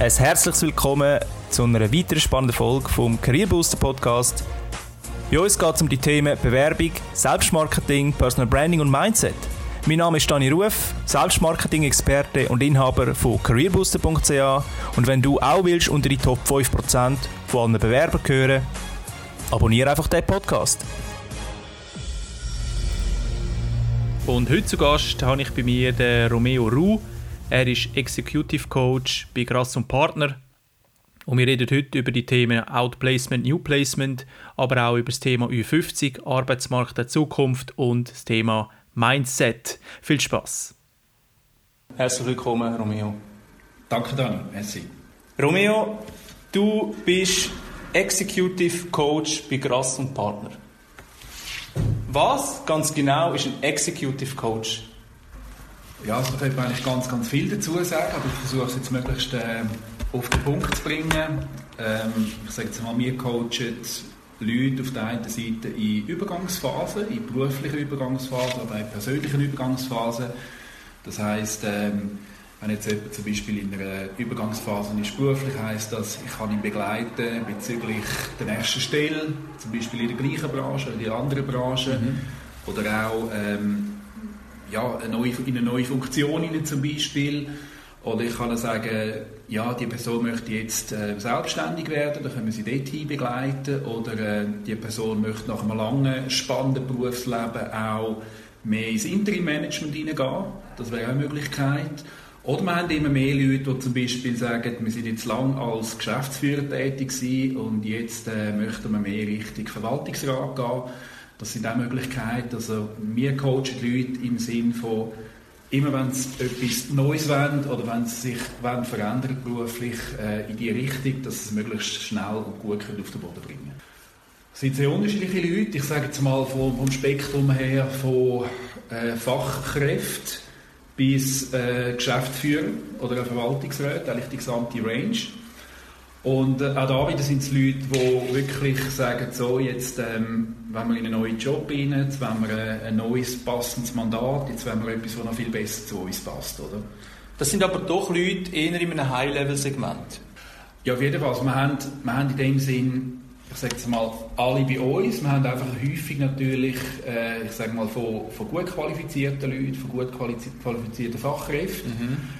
Ein herzliches Willkommen zu einer weiteren spannenden Folge vom Career Booster Podcast. Bei uns geht es um die Themen Bewerbung, Selbstmarketing, Personal Branding und Mindset. Mein Name ist Dani Ruf, Selbstmarketing-Experte und Inhaber von careerbooster.ch und wenn du auch willst unter die Top 5% von allen Bewerbern gehören, abonniere einfach den Podcast. Und heute zu Gast habe ich bei mir den Romeo Ru. Er ist Executive Coach bei Grass und Partner. Und wir reden heute über die Themen Outplacement, New Placement, aber auch über das Thema Ü50, Arbeitsmarkt der Zukunft und das Thema Mindset. Viel Spaß. Herzlich willkommen, Romeo. Danke, Dani. Merci. Romeo, du bist Executive Coach bei Grass und Partner. Was ganz genau ist ein Executive Coach? Ja, also da könnte man eigentlich ganz, ganz viel dazu sagen, aber ich versuche es jetzt möglichst äh, auf den Punkt zu bringen. Ähm, ich sage jetzt mal, wir coachen Leute auf der einen Seite in Übergangsphasen, in beruflichen Übergangsphasen, auch in persönlichen Übergangsphasen. Das heißt, ähm, wenn jetzt jemand zum Beispiel in einer Übergangsphase ist beruflich, heisst das, ich kann ihn begleiten bezüglich der nächsten Stelle, zum Beispiel in der gleichen Branche oder in einer anderen Branche. Mhm. Oder auch ähm, ja, eine neue, in eine neue Funktion hinein zum Beispiel. Oder ich kann sagen, ja, die Person möchte jetzt äh, selbstständig werden, dann können wir sie dorthin begleiten. Oder äh, die Person möchte nach einem langen, spannenden Berufsleben auch mehr ins Interim-Management hineingehen. Das wäre auch eine Möglichkeit. Oder wir haben immer mehr Leute, die zum Beispiel sagen, wir sind jetzt lang als Geschäftsführer tätig und jetzt äh, möchten wir mehr Richtung Verwaltungsrat gehen. Das sind auch Möglichkeiten. Also wir coachen die Leute im Sinn von, immer wenn sie etwas Neues wollen oder wenn sie sich wollen verändern beruflich äh, in die Richtung, dass sie es möglichst schnell und gut können auf den Boden bringen Es sind sehr unterschiedliche Leute. Ich sage jetzt mal vom, vom Spektrum her von äh, Fachkräften bis äh, Geschäftsführer oder Verwaltungsrat, eigentlich die gesamte Range. Und äh, auch da wieder sind es Leute, die wirklich sagen, so jetzt ähm, wenn wir in einen neuen Job rein, jetzt wollen wir ein, ein neues, passendes Mandat, jetzt wollen wir etwas, das noch viel besser zu uns passt, oder? Das sind aber doch Leute eher in einem High-Level-Segment. Ja, auf jeden Fall. Also wir, haben, wir haben in dem Sinn, ich sage jetzt mal, alle bei uns. Wir haben einfach häufig natürlich, äh, ich sage mal, von, von gut qualifizierten Leuten, von gut qualifizierten Fachkräften. Mhm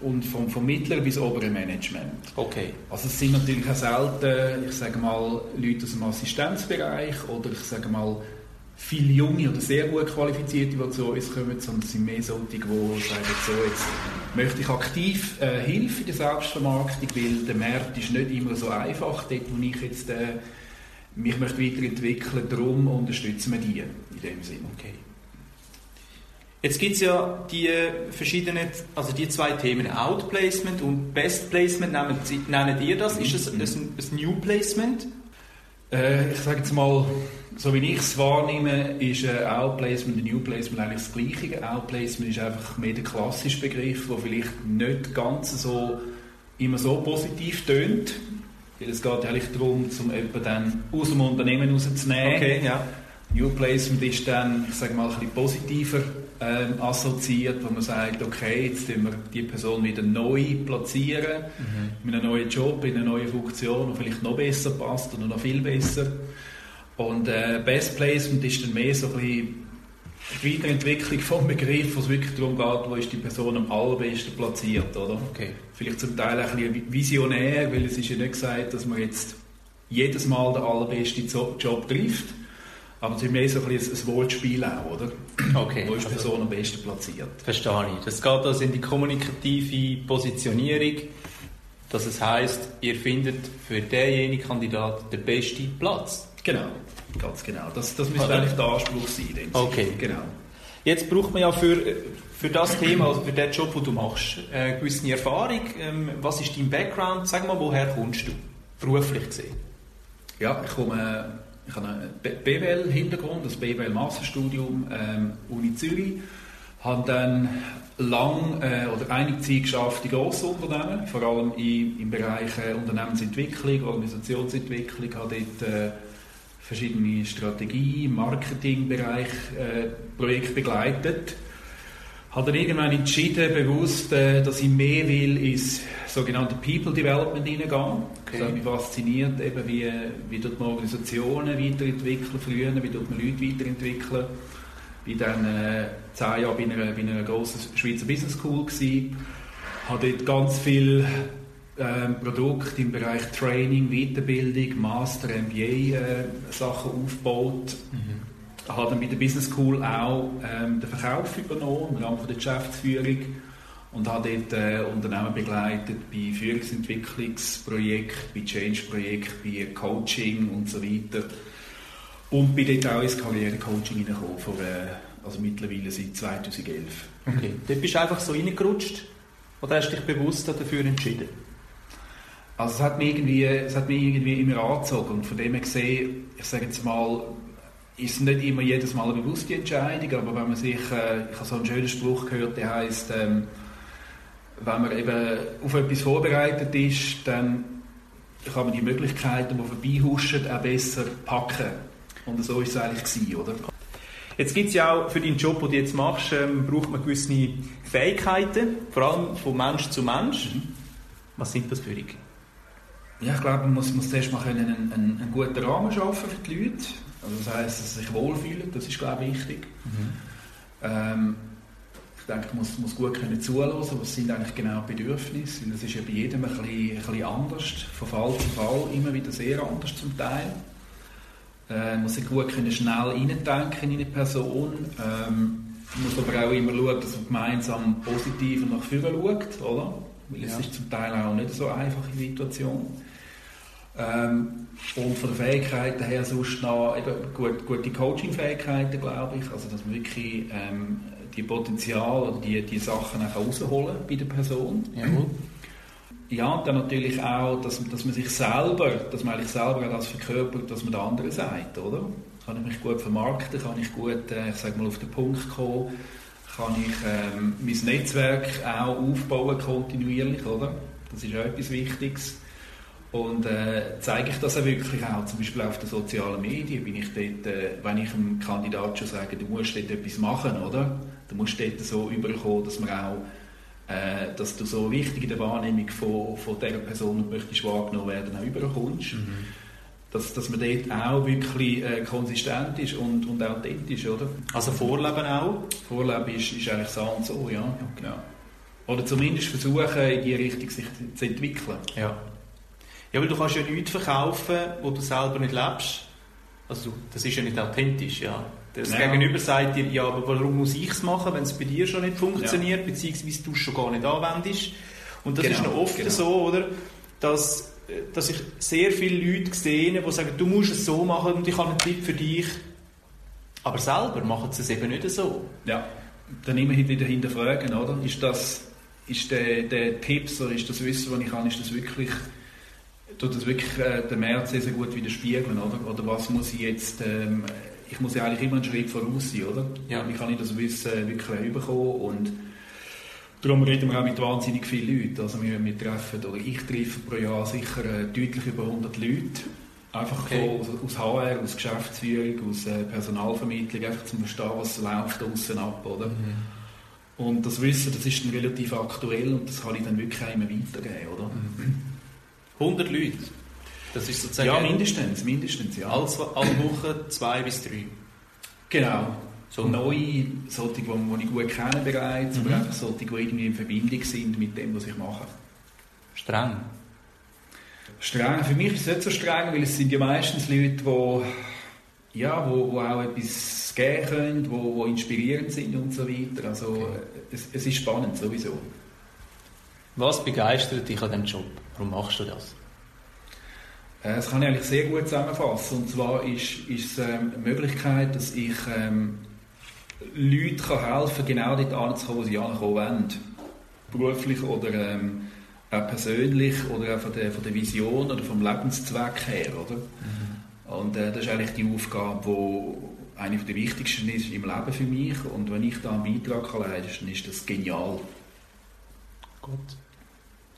und vom, vom mittleren bis oberen Management. Okay. Also es sind natürlich auch selten, ich sage mal, Leute aus dem Assistenzbereich oder ich sage mal, viele junge oder sehr gut qualifizierte, die zu uns kommen, sondern es sind mehr solche, die sagen, so, jetzt möchte ich aktiv äh, Hilfe in der Selbstvermarktung, weil der Markt ist nicht immer so einfach, dort wo ich jetzt äh, mich möchte weiterentwickeln, darum unterstützen wir die in dem Sinne. Okay. Jetzt gibt es ja die verschiedenen, also die zwei Themen, Outplacement und Best Placement, nennen, ihr das? Ist das ein, ein New Placement? Äh, ich sage jetzt mal, so wie ich es wahrnehme, ist äh, Outplacement und New Placement eigentlich das Gleiche. Outplacement ist einfach mehr der klassische Begriff, der vielleicht nicht ganz so immer so positiv tönt. Weil es geht eigentlich darum, um jemanden dann aus dem Unternehmen rauszunehmen. Okay, ja. New Placement ist dann, ich sage mal, ein bisschen positiver ähm, assoziiert, wo man sagt, okay, jetzt tun wir die Person wieder neu platzieren, mhm. mit einem neuen Job, in eine neue Funktion, die vielleicht noch besser passt oder noch viel besser. Und äh, Best Placement ist dann mehr so ein bisschen die Weiterentwicklung vom Begriff, wo es wirklich darum geht, wo ist die Person am allerbesten platziert, oder? Okay. Vielleicht zum Teil ein bisschen visionär, weil es ist ja nicht gesagt, dass man jetzt jedes Mal den allerbesten Job trifft, aber ist mehr so ein, bisschen ein Wortspiel auch, oder? Okay. Wo ist die also Person am besten platziert? Verstehe ich. Das geht also in die kommunikative Positionierung, dass es heisst, ihr findet für denjenigen Kandidat den besten Platz. Genau, ganz genau. Das, das müsste eigentlich der Anspruch sein. Okay. Genau. Jetzt braucht man ja für, für das Thema, also für den Job, den du machst, eine gewisse Erfahrung. Ähm, was ist dein Background? Sag mal, woher kommst du, beruflich gesehen? Ja, ich komme ich habe einen BWL-Hintergrund, das BWL-Masterstudium ähm, Uni Zürich. Habe dann lang äh, oder einige Zeit geschafft in grossen Unternehmen, vor allem im, im Bereich äh, Unternehmensentwicklung, Organisationsentwicklung, habe dort äh, verschiedene Strategie, Marketingbereich äh, Projekte begleitet habe dann irgendwann entschieden, bewusst, äh, dass ich mehr will ins sogenannte People Development hineingehen. Okay. Das hat mich fasziniert, eben wie, wie dort man Organisationen weiterentwickeln, früher, wie dort man Leute weiterentwickeln. Ich war dann äh, zehn Jahre bei einer, bei einer grossen Schweizer Business School. Gewesen. Habe dort ganz viel ähm, Produkte im Bereich Training, Weiterbildung, Master, MBA äh, Sachen aufgebaut. Mhm habe dann bei der Business School auch ähm, den Verkauf übernommen im Rahmen der Geschäftsführung und habe dort äh, Unternehmen begleitet bei Führungsentwicklungsprojekten, bei Change-Projekten, bei Coaching und so weiter. Und bin dort auch ins Karrierecoaching hineingekommen, vor, äh, also mittlerweile seit 2011. Okay, dort bist du einfach so reingerutscht oder hast du dich bewusst dafür entschieden? Also es hat mich irgendwie, es hat mich irgendwie immer angezogen und von dem her gesehen, ich sage jetzt mal, ist nicht immer jedes Mal eine bewusste Entscheidung, aber wenn man sich, äh, ich habe so einen schönen Spruch gehört, der heißt, ähm, wenn man eben auf etwas vorbereitet ist, dann kann man die Möglichkeiten, die vorbeihuschen, auch besser packen. Und so ist es eigentlich gewesen, oder? Jetzt gibt es ja auch für deinen Job, den du jetzt machst, ähm, braucht man gewisse Fähigkeiten, vor allem von Mensch zu Mensch. Mhm. Was sind das für dich? Ja, ich glaube, man muss, muss zuerst mal einen, einen, einen guten Rahmen schaffen für die Leute. Also das heisst, dass sie sich wohlfühlen, das ist glaube ich wichtig. Mhm. Ähm, ich denke, man muss, muss gut können zuhören, was sind eigentlich genau die Bedürfnisse, weil das ist ja bei jedem ein bisschen, ein bisschen anders, von Fall zu Fall immer wieder sehr anders zum Teil. Äh, man muss sich gut können schnell reindenken in eine Person. Ähm, man muss aber auch immer schauen, dass man gemeinsam positiv und nach vorne schaut, oder? Weil ja. es ist zum Teil auch nicht so eine einfache Situation. Ähm, und von der Fähigkeiten her sonst noch eben gut, gute Coaching-Fähigkeiten, glaube ich. Also, dass man wirklich ähm, die Potenzial oder die, die Sachen auch rausholen bei der Person. Jawohl. Ja, und dann natürlich auch, dass, dass man sich selber, dass man eigentlich selber das verkörpert, dass man der andere sagt, oder? Kann ich mich gut vermarkten, kann ich gut, äh, ich sage mal, auf den Punkt kommen, kann ich ähm, mein Netzwerk auch aufbauen kontinuierlich, oder? Das ist auch etwas Wichtiges. Und äh, zeige ich das auch wirklich auch, zum Beispiel auf den sozialen Medien, bin ich dort, äh, wenn ich einem Kandidat schon sage, du musst dort etwas machen, oder? Du musst dort so überkommen, dass man auch, äh, dass du so wichtig in der Wahrnehmung von, von dieser Person, die möchtest wahrgenommen werden, auch überkommst. Mhm. Dass, dass man dort auch wirklich äh, konsistent ist und, und authentisch, oder? Also Vorleben auch? Vorleben ist, ist eigentlich so und so, ja. Genau. Oder zumindest versuchen, in die Richtung sich zu entwickeln. Ja. Ja, weil du kannst ja nichts verkaufen, wo du selber nicht lebst. Also das ist ja nicht authentisch, ja. Das ja. Gegenüber sagt dir, ja, aber warum muss ich es machen, wenn es bei dir schon nicht funktioniert, ja. beziehungsweise du es schon gar nicht anwendest. Und das genau, ist noch oft genau. so, oder, dass, dass ich sehr viele Leute sehe, die sagen, du musst es so machen und ich habe einen Tipp für dich. Aber selber machen sie es eben nicht so. Ja, dann immer wieder hinterfragen, oder? Ist das, ist der, der Tipp, so ist das Wissen, was ich habe, ist das wirklich tut das wirklich äh, den März sehr, sehr gut widerspiegeln, oder? Oder was muss ich jetzt, ähm, ich muss ja eigentlich immer einen Schritt voraus sein, oder? Ja. Wie kann ich das Wissen wirklich bekommen und darum reden wir auch mit wahnsinnig vielen Leuten, also wir, wir treffen, oder ich treffe pro Jahr sicher äh, deutlich über 100 Leute, einfach okay. von, aus HR, aus Geschäftsführung, aus äh, Personalvermittlung, einfach zum Verstehen, was läuft außen ab, oder? Mhm. Und das Wissen, das ist dann relativ aktuell und das kann ich dann wirklich auch immer weitergeben, oder? Mhm. 100 Leute. Das ist sozusagen... Ja, mindestens, mindestens, ja. Alle, alle Wochen zwei bis drei. Genau. So neue, solche, die, die ich gut kenne bereits, mhm. aber einfach solche, die irgendwie in Verbindung sind mit dem, was ich mache. Streng? Streng, für mich ist es nicht so streng, weil es sind ja meistens Leute, die, ja, wo, wo auch etwas geben können, wo, wo inspirierend sind und so weiter. Also okay. es, es ist spannend sowieso. Was begeistert dich an diesem Job? Warum machst du das? Äh, das kann ich eigentlich sehr gut zusammenfassen. Und zwar ist, ist es ähm, eine Möglichkeit, dass ich ähm, Leuten kann helfen kann, genau dort anzukommen, wo sie ankommen wollen. Beruflich oder ähm, auch persönlich oder auch von der, von der Vision oder vom Lebenszweck her. Oder? Mhm. Und äh, das ist eigentlich die Aufgabe, die eine der wichtigsten ist im Leben für mich. Und wenn ich da einen Beitrag kann leisten kann, ist das genial. Gut.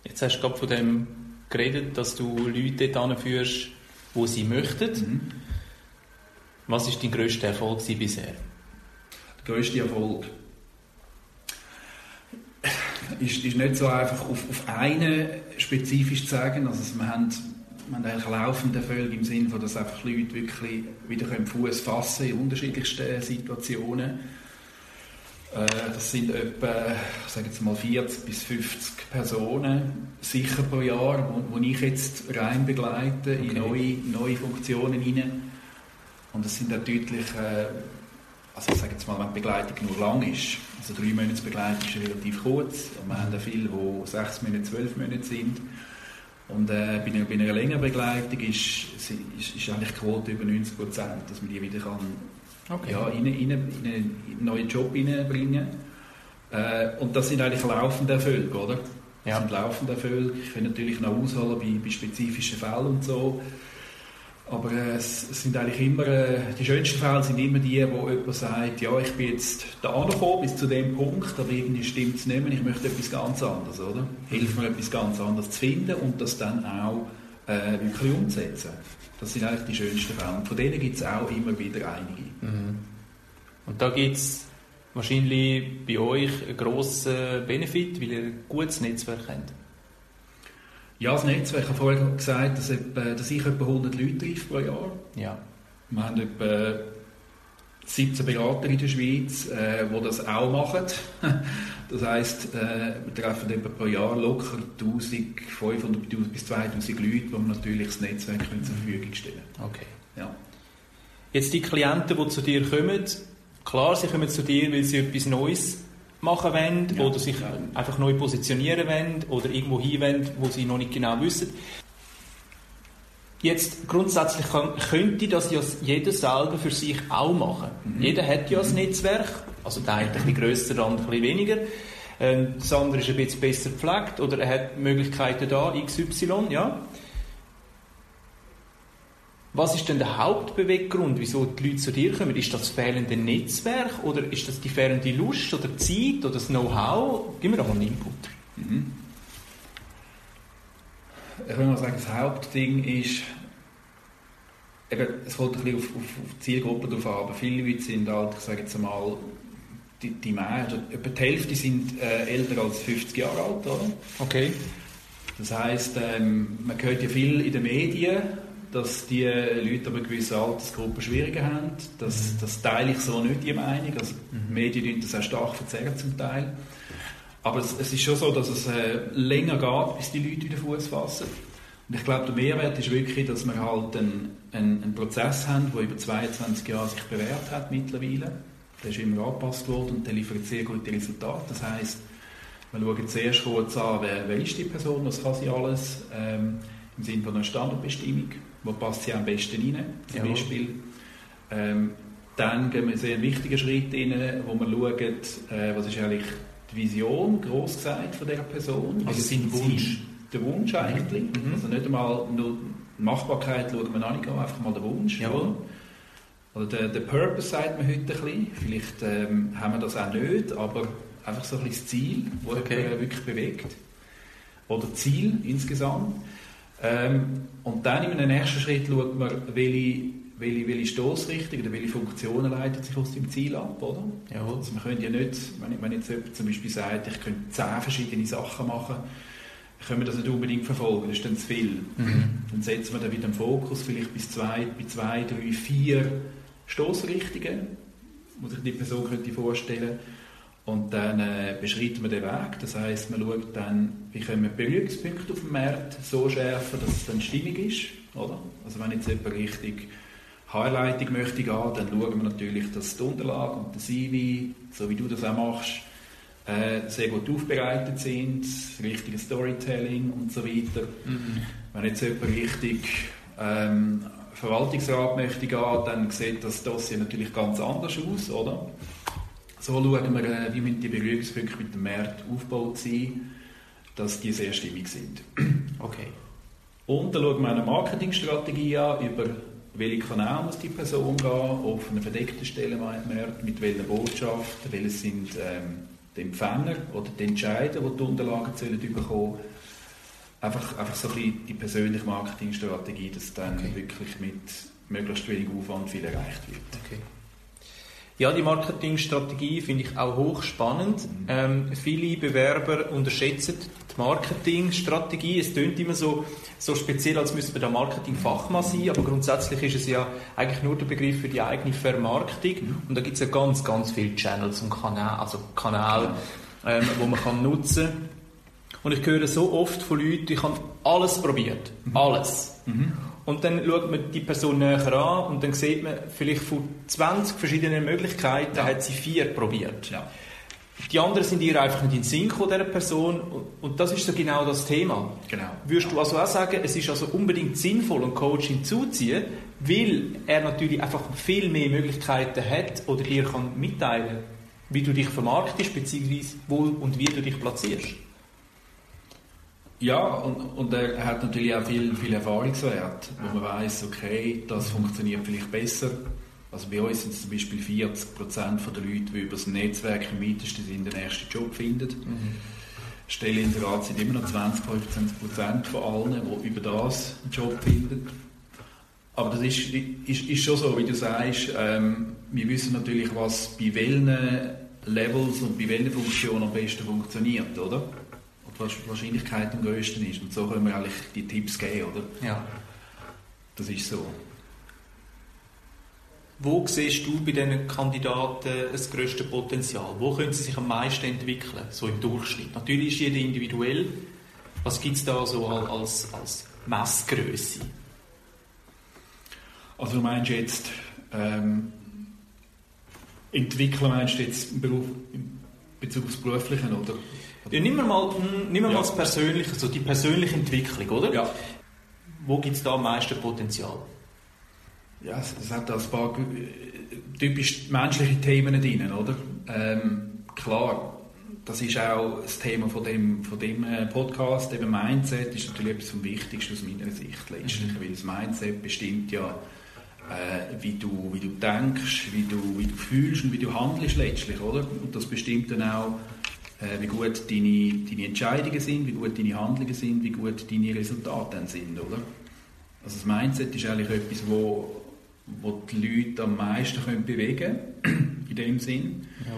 Jetzt hast du gerade von dem geredet, dass du Leute dort führst, wo sie möchten. Mhm. Was war dein grösster Erfolg bisher? Der grösste Erfolg? ist, ist nicht so einfach auf, auf einen spezifisch zu sagen. Also wir haben, haben eigentlich laufende Erfolg im Sinne dass einfach Leute wirklich wieder Fuß fassen in unterschiedlichsten Situationen. Äh, das sind etwa, sage jetzt mal 40 bis 50 Personen sicher pro Jahr, wo ich jetzt rein begleite okay. in neue, neue Funktionen hinein. Und das sind dann deutlich, äh, also ich sage jetzt mal, wenn die Begleitung nur lang ist, also drei Monate Begleitung ist relativ kurz, und wir haben da viele, die sechs Monate, zwölf Monate sind. Und äh, bei, einer, bei einer längeren Begleitung ist, ist, ist eigentlich die Quote über 90 Prozent, dass man die wieder kann okay. ja, in, in, in, einen neuen Job hineinbringen. Äh, und das sind eigentlich laufende Erfolge, oder? Das ja. sind laufende Erfolge. Ich kann natürlich noch ausholen bei, bei spezifischen Fällen und so. Aber äh, es, sind eigentlich immer, äh, die schönsten Fälle sind immer die, wo jemand sagt, ja, ich bin jetzt da angekommen bis zu dem Punkt, aber irgendwie stimmt es nicht mehr, ich möchte etwas ganz anderes, oder? Hilf mir etwas ganz anderes zu finden und das dann auch äh, wirklich umzusetzen. Das sind eigentlich die schönsten Fälle. Und von denen gibt es auch immer wieder einige. Mhm. Und da gibt es wahrscheinlich bei euch einen grossen Benefit, weil ihr ein gutes Netzwerk habt. Ja, das Netzwerk, ich habe vorhin gesagt, dass, etwa, dass ich etwa 100 Leute treffe pro Jahr. Ja. Wir haben etwa 17 Berater in der Schweiz, äh, die das auch machen. Das heisst, äh, wir treffen etwa pro Jahr locker 1500 bis 2000 Leute, die wir natürlich das Netzwerk zur Verfügung stellen Okay. Ja. Jetzt die Klienten, die zu dir kommen, klar, sie kommen zu dir, weil sie etwas Neues machen wollen ja. oder sich einfach neu positionieren wollen oder irgendwo hin wollen, wo sie noch nicht genau wissen. Jetzt grundsätzlich kann, könnte das ja jeder selber für sich auch machen. Mhm. Jeder hat ja ein Netzwerk, also der eine ein bisschen grösser, der andere ein bisschen weniger. Ähm, das andere ist ein bisschen besser gepflegt oder er hat Möglichkeiten da, XY, ja. Was ist denn der Hauptbeweggrund, wieso die Leute zu dir kommen? Ist das das fehlende Netzwerk oder ist das die fehlende Lust oder Zeit oder das Know-how? Gib mir doch mal einen Input. Mhm. Ich würde mal sagen, das Hauptding ist, eben, es kommt ein bisschen auf, auf, auf die Zielgruppe drauf an, aber viele Leute sind halt, ich sage jetzt einmal, die, die Mehrheit, also etwa die Hälfte sind äh, älter als 50 Jahre alt, oder? Okay. Das heisst, ähm, man hört ja viel in den Medien, dass die Leute aber gewisse Altersgruppen schwieriger haben. Das, mhm. das teile ich so nicht, die Meinung. Also, mhm. Die Medien das auch stark verzerren zum Teil. Aber es, es, ist schon so, dass es äh, länger geht, bis die Leute wieder Fuß fassen. Und ich glaube, der Mehrwert ist wirklich, dass wir halt einen, einen, einen Prozess haben, der über 22 Jahre sich bewährt hat mittlerweile. Der ist immer angepasst worden und der liefert sehr gute Resultate. Das heißt, wir schauen zuerst kurz an, wer, wer ist die Person, was kann sie alles, ähm, im Sinne von einer Standardbestimmung, wo passt sie am besten rein, zum ja. Beispiel. Ähm, dann gehen wir einen sehr wichtigen Schritt rein, wo wir schauen, äh, was ist eigentlich die Vision, groß gesagt, von dieser Person. Also sein Wunsch. Der Wunsch eigentlich. Mhm. Also nicht einmal nur die Machbarkeit schauen wir an, einfach mal den Wunsch. Jawohl. Oder der, der Purpose sagt man heute ein bisschen. Vielleicht ähm, haben wir das auch nicht, aber einfach so ein bisschen das Ziel, das okay. wirklich bewegt. Oder Ziel insgesamt. Ähm, und dann in einem nächsten Schritt schaut man, welche welche, welche Stoßrichtung oder welche Funktionen leitet sich aus dem Ziel ab, oder? Ja. Also man könnte ja nicht, wenn, wenn jetzt jemand zum Beispiel sagt, ich könnte zehn verschiedene Sachen machen, können wir das nicht unbedingt verfolgen, das ist dann zu viel. Mhm. Dann setzen wir dann wieder den Fokus vielleicht bis zwei, bei zwei, drei, vier Stoßrichtungen, die sich die Person könnte vorstellen und dann äh, beschreiten wir den Weg. Das heißt, man schaut dann, wie können wir Berührungspunkte auf dem Markt so schärfen, dass es dann stimmig ist. Oder? Also wenn jetzt jemand richtig Haarleitung möchte gehen, dann schauen wir natürlich, dass die Unterlage und der CV, so wie du das auch machst, äh, sehr gut aufbereitet sind, das richtige Storytelling und so weiter. Mhm. Wenn jetzt jemand richtig ähm, Verwaltungsrat möchte gehen, dann sieht das Dossier natürlich ganz anders aus, oder? So schauen wir, äh, wie die Berührungspunkte mit dem Markt aufgebaut sind, dass die sehr stimmig sind. Okay. Und dann schauen wir eine Marketingstrategie an über welche Kanäle muss die Person gehen, auf einer verdeckten Stelle mit welcher Botschaft, welche sind ähm, die Empfänger oder die Entscheider, die die Unterlagen sollen bekommen einfach, einfach so ein bisschen die persönliche Marketingstrategie, dass dann okay. wirklich mit möglichst wenig Aufwand viel erreicht wird. Okay. Ja, die Marketingstrategie finde ich auch hochspannend. Ähm, viele Bewerber unterschätzen die Marketingstrategie. Es klingt immer so, so speziell, als müsste man da Marketingfachmann sein, aber grundsätzlich ist es ja eigentlich nur der Begriff für die eigene Vermarktung. Und da gibt es ja ganz, ganz viele Channels und Kanäle, also Kanäle, ähm, wo man kann nutzen kann. Und ich höre so oft von Leuten, ich habe alles probiert. Mhm. Alles. Mhm. Und dann schaut man die Person näher an und dann sieht man, vielleicht von 20 verschiedenen Möglichkeiten ja. hat sie vier probiert. Ja. Die anderen sind ihr einfach nicht in den Sinn gekommen, dieser Person. Und das ist so genau das Thema. Genau. Würdest du also auch sagen, es ist also unbedingt sinnvoll, einen Coach hinzuziehen, weil er natürlich einfach viel mehr Möglichkeiten hat oder dir kann mitteilen, wie du dich vermarktest, beziehungsweise wo und wie du dich platzierst? Ja, und, und er hat natürlich auch viel, viel Erfahrungswert, wo man weiß, okay, das funktioniert vielleicht besser. Also bei uns sind es zum Beispiel 40 Prozent der Leute, die über das Netzwerk im weitesten sind, den ersten Job finden. Mhm. Stelleninserat sind immer noch 20, 25 Prozent von allen, die über das einen Job finden. Aber das ist, ist, ist schon so, wie du sagst, ähm, wir wissen natürlich, was bei welchen Levels und bei welchen Funktionen am besten funktioniert, oder? Die Wahrscheinlichkeit am größten ist. Und so können wir eigentlich die Tipps geben, oder? Ja. Das ist so. Wo siehst du bei diesen Kandidaten das grösste Potenzial? Wo können sie sich am meisten entwickeln, so im Durchschnitt? Natürlich ist jeder individuell. Was gibt es da so als, als Messgröße? Also du meinst jetzt, ähm, entwickeln meinst du jetzt im Beruf, in Bezug aufs Berufliche, oder? Ja, nimm mal, hm, nimm mal das Persönliche, so die persönliche Entwicklung, oder? Ja. Wo gibt es da am meisten Potenzial? Ja, es hat da ein paar typisch menschliche Themen drin, oder? Ähm, klar, das ist auch das Thema von dem, von dem äh, Podcast, eben Mindset, ist natürlich etwas vom Wichtigsten aus meiner Sicht letztlich, mhm. weil das Mindset bestimmt ja, äh, wie, du, wie du denkst, wie du, wie du fühlst und wie du handelst letztlich, oder? Und das bestimmt dann auch wie gut deine, deine Entscheidungen sind, wie gut deine Handlungen sind, wie gut deine Resultate dann sind, oder? Also das Mindset ist eigentlich etwas, wo, wo die Leute am meisten können bewegen können, in dem Sinn. Ja.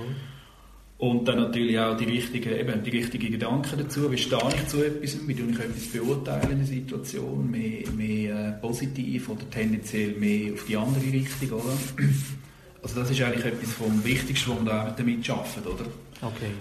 Und dann natürlich auch die richtigen, eben, die richtigen Gedanken dazu. Wie stehe ich zu etwas? Wie tue ich etwas beurteilen in der Situation? Mehr, mehr äh, positiv oder tendenziell mehr auf die andere Richtung, oder? Also das ist eigentlich etwas vom Wichtigsten, was man damit arbeitet, oder? Okay.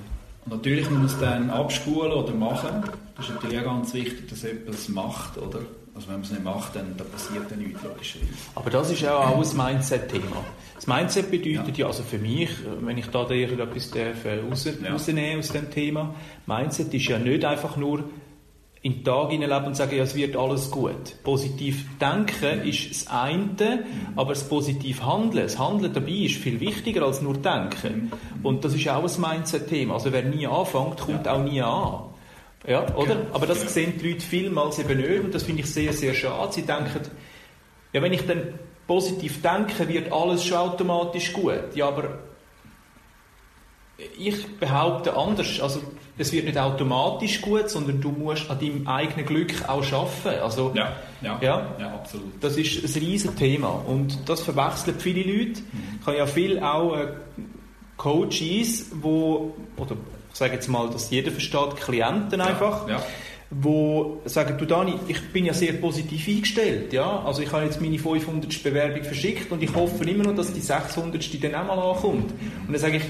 Und natürlich muss man es dann abspulen oder machen. Das ist natürlich auch ganz wichtig, dass jemand es macht, oder? Also wenn man es nicht macht, dann, dann passiert dann nichts, logischerweise. Aber das ist auch, auch ein Mindset-Thema. Das Mindset bedeutet ja. ja. also für mich, wenn ich da etwas darf, äh, raus, ja. rausnehmen aus dem Thema, Mindset ist ja nicht einfach nur in den Tag hineinleben und sagen, ja, es wird alles gut. Positiv denken ist das eine, aber das positiv Handeln, das Handeln dabei ist viel wichtiger als nur denken. Und das ist auch ein Mindset-Thema. Also wer nie anfängt, kommt auch nie an. Ja, oder? Aber das sehen die Leute vielmals eben nicht und das finde ich sehr, sehr schade. Sie denken, ja, wenn ich dann positiv denke, wird alles schon automatisch gut. Ja, aber ich behaupte anders. Also, es wird nicht automatisch gut, sondern du musst an deinem eigenen Glück auch arbeiten. Also, ja, ja, ja, ja absolut. Das ist ein riesiges Thema und das verwechseln viele Leute. Mhm. Ich habe ja viel auch äh, Coaches, wo, oder ich sage jetzt mal, dass jeder versteht, Klienten einfach, ja, ja. wo sagen, du Dani, ich bin ja sehr positiv eingestellt, ja, also ich habe jetzt meine 500. Bewerbung verschickt und ich hoffe immer noch, dass die 600. dann auch mal ankommt. Und dann sage ich,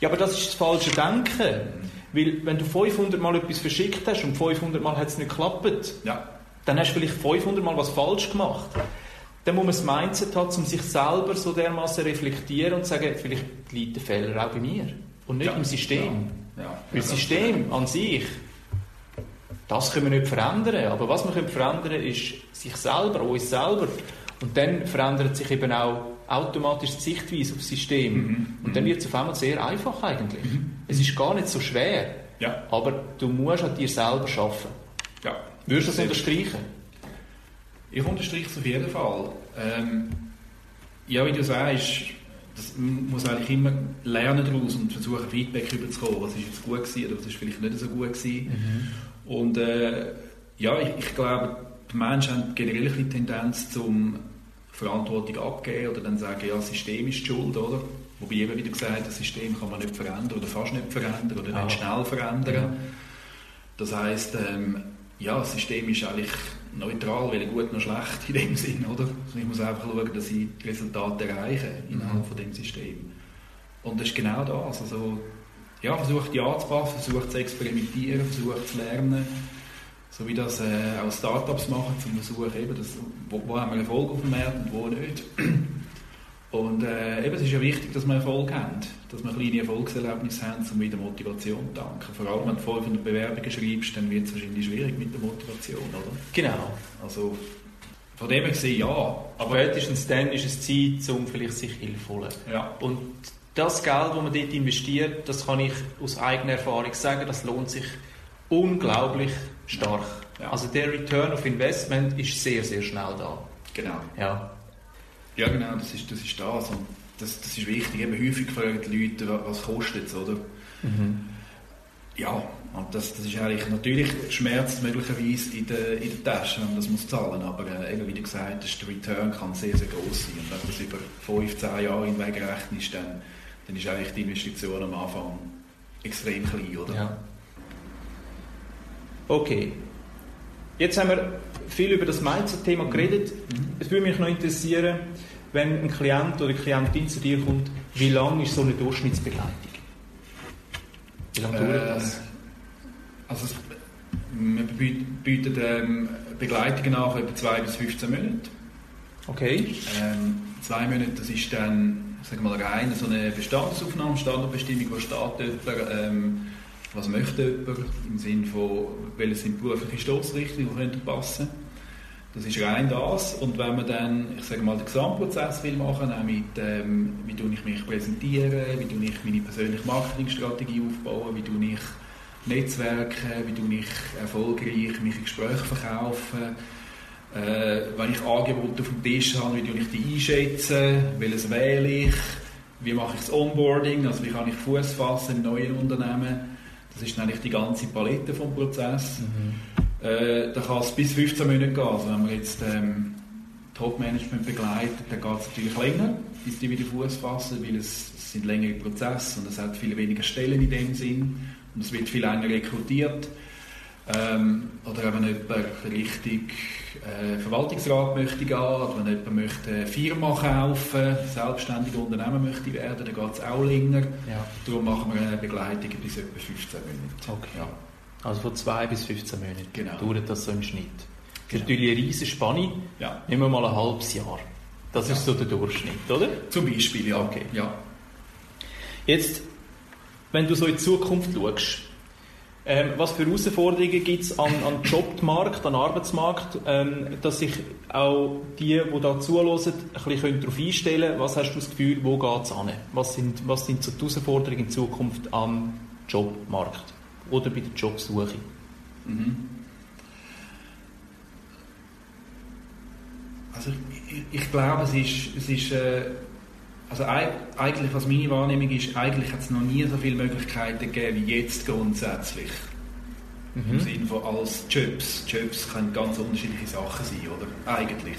ja, aber das ist das falsche Denken. Weil, wenn du 500 Mal etwas verschickt hast und 500 Mal hat es nicht geklappt, ja. dann hast du vielleicht 500 Mal was falsch gemacht. Dann muss man das Mindset haben, um sich selber so dermaßen reflektieren und sagen, vielleicht liegt der Fehler auch bei mir und nicht ja. im System. Ja. Ja. Weil das System an sich, das können wir nicht verändern. Aber was wir verändern können, ist sich selber, uns selber. Und dann verändert sich eben auch automatisch die Sichtweise auf das System. Mhm. Und dann wird es auf einmal sehr einfach eigentlich. Mhm. Es ist gar nicht so schwer. Ja. Aber du musst an dir selber arbeiten. Ja. Würdest du das unterstreichen? Ich unterstreiche es auf jeden Fall. Ähm, ja, wie du sagst, das muss eigentlich immer lernen daraus und versuchen Feedback rüberzukommen. Was ist jetzt gut gewesen oder was ist vielleicht nicht so gut gewesen. Mhm. Und äh, ja, ich, ich glaube, die Menschen haben generell eine Tendenz zum Verantwortung abgeben oder dann sagen, ja, das System ist schuld, oder? Wobei eben, wie du gesagt das System kann man nicht verändern oder fast nicht verändern oder nicht schnell verändern. Das heisst, ähm, ja, das System ist eigentlich neutral, weder gut noch schlecht in dem Sinn, oder? Also ich muss einfach schauen, dass ich die Resultate erreiche innerhalb mhm. von dem System. Und das ist genau das. Also, ja, versucht ja anzupassen, versucht zu experimentieren, versucht zu lernen, so wie das äh, auch Startups machen, zum Versuchen eben, das, wo, wo haben wir Erfolg auf dem Markt und wo nicht. Und äh, eben, es ist ja wichtig, dass wir Erfolg haben, dass wir kleine Erfolgserlebnisse haben, um wieder Motivation zu tanken. Vor allem, wenn du 500 Bewerbungen schreibst, dann wird es wahrscheinlich schwierig mit der Motivation, oder? Genau. Also, von dem her gesehen, ja. Aber spätestens dann ist es Zeit, um vielleicht sich Hilfe zu holen. Ja. Und das Geld, das man dort investiert, das kann ich aus eigener Erfahrung sagen, das lohnt sich unglaublich stark. Ja. Also der Return of Investment ist sehr, sehr schnell da. Genau. Ja. Ja, genau, das ist das. Ist das. Und das, das ist wichtig. Eben häufig fragen die Leute, was kostet es, oder? Mhm. Ja, und das, das ist eigentlich, natürlich schmerzt möglicherweise in der, in der Tasche, wenn man das muss zahlen aber äh, eben, wie du gesagt hast, der Return kann sehr, sehr groß sein. Und wenn du das über 5, 10 Jahre hinweg rechnest, dann, dann ist eigentlich die Investition am Anfang extrem klein, oder? Ja. Okay. Jetzt haben wir viel über das Mindset-Thema geredet. Mhm. Es würde mich noch interessieren, wenn ein Klient oder eine Klientin zu dir kommt, wie lange ist so eine Durchschnittsbegleitung? Wie lange dauert äh, das? Also wir bieten ähm, Begleitungen an etwa 2 bis 15 Monate. Okay. Ähm, zwei Monate, das ist dann, sag mal, rein so eine Bestandsaufnahme, Standardbestimmung, steht jemand, ähm, was möchte jemand, im Sinne von, welche sind berufliche Stoßrichtungen, die könnten passen? Das ist rein das. Und wenn man dann, ich sage mal, den Gesamtprozess will machen, auch mit, ähm, wie tue ich mich präsentieren, wie tue ich meine persönliche Marketingstrategie aufbauen, wie tue ich Netzwerke, wie tue ich erfolgreich meine Gespräche verkaufen, äh, wenn ich Angebote auf dem Tisch habe, wie tue ich die einschätzen, welches wähle ich, wie mache ich das Onboarding, also wie kann ich Fuß fassen im neuen Unternehmen das ist eigentlich die ganze Palette vom Prozess. Mhm. Äh, da kann es bis 15 Monate gehen. Also wenn man jetzt ähm, Top-Management begleitet, dann geht es natürlich länger, bis die wieder Fuß fassen, weil es, es, sind längere Prozesse und es hat viel weniger Stellen in dem Sinn und es wird viel länger rekrutiert. Ähm, oder wenn jemand richtig äh, Verwaltungsrat möchte gehen, oder wenn jemand möchte eine Firma kaufen, selbstständige Unternehmen möchte werden, dann geht es auch länger. Ja. Darum machen wir eine Begleitung bis etwa 15 Monate. Okay. Ja. Also von 2 bis 15 Monaten genau. dauert das so im Schnitt. Das ist genau. natürlich eine riesige Spanne. Ja. Nehmen wir mal ein halbes Jahr. Das ja. ist so der Durchschnitt, oder? Zum Beispiel, ja. Okay. ja. Jetzt, wenn du so in die Zukunft schaust, ähm, was für Herausforderungen gibt es an, an Jobmarkt, an Arbeitsmarkt, ähm, dass sich auch die, die da zuhören, ein bisschen darauf einstellen können? Was hast du das Gefühl, wo geht es an? Was sind, was sind so die Herausforderungen in Zukunft am Jobmarkt oder bei der Jobsuche? Mhm. Also ich, ich, glaube, es ist, es ist äh, also eigentlich, was meine Wahrnehmung ist, eigentlich hat es noch nie so viele Möglichkeiten gegeben wie jetzt grundsätzlich. Mhm. Im Sinne von als Jobs. Jobs können ganz unterschiedliche Sachen sein, oder? Eigentlich.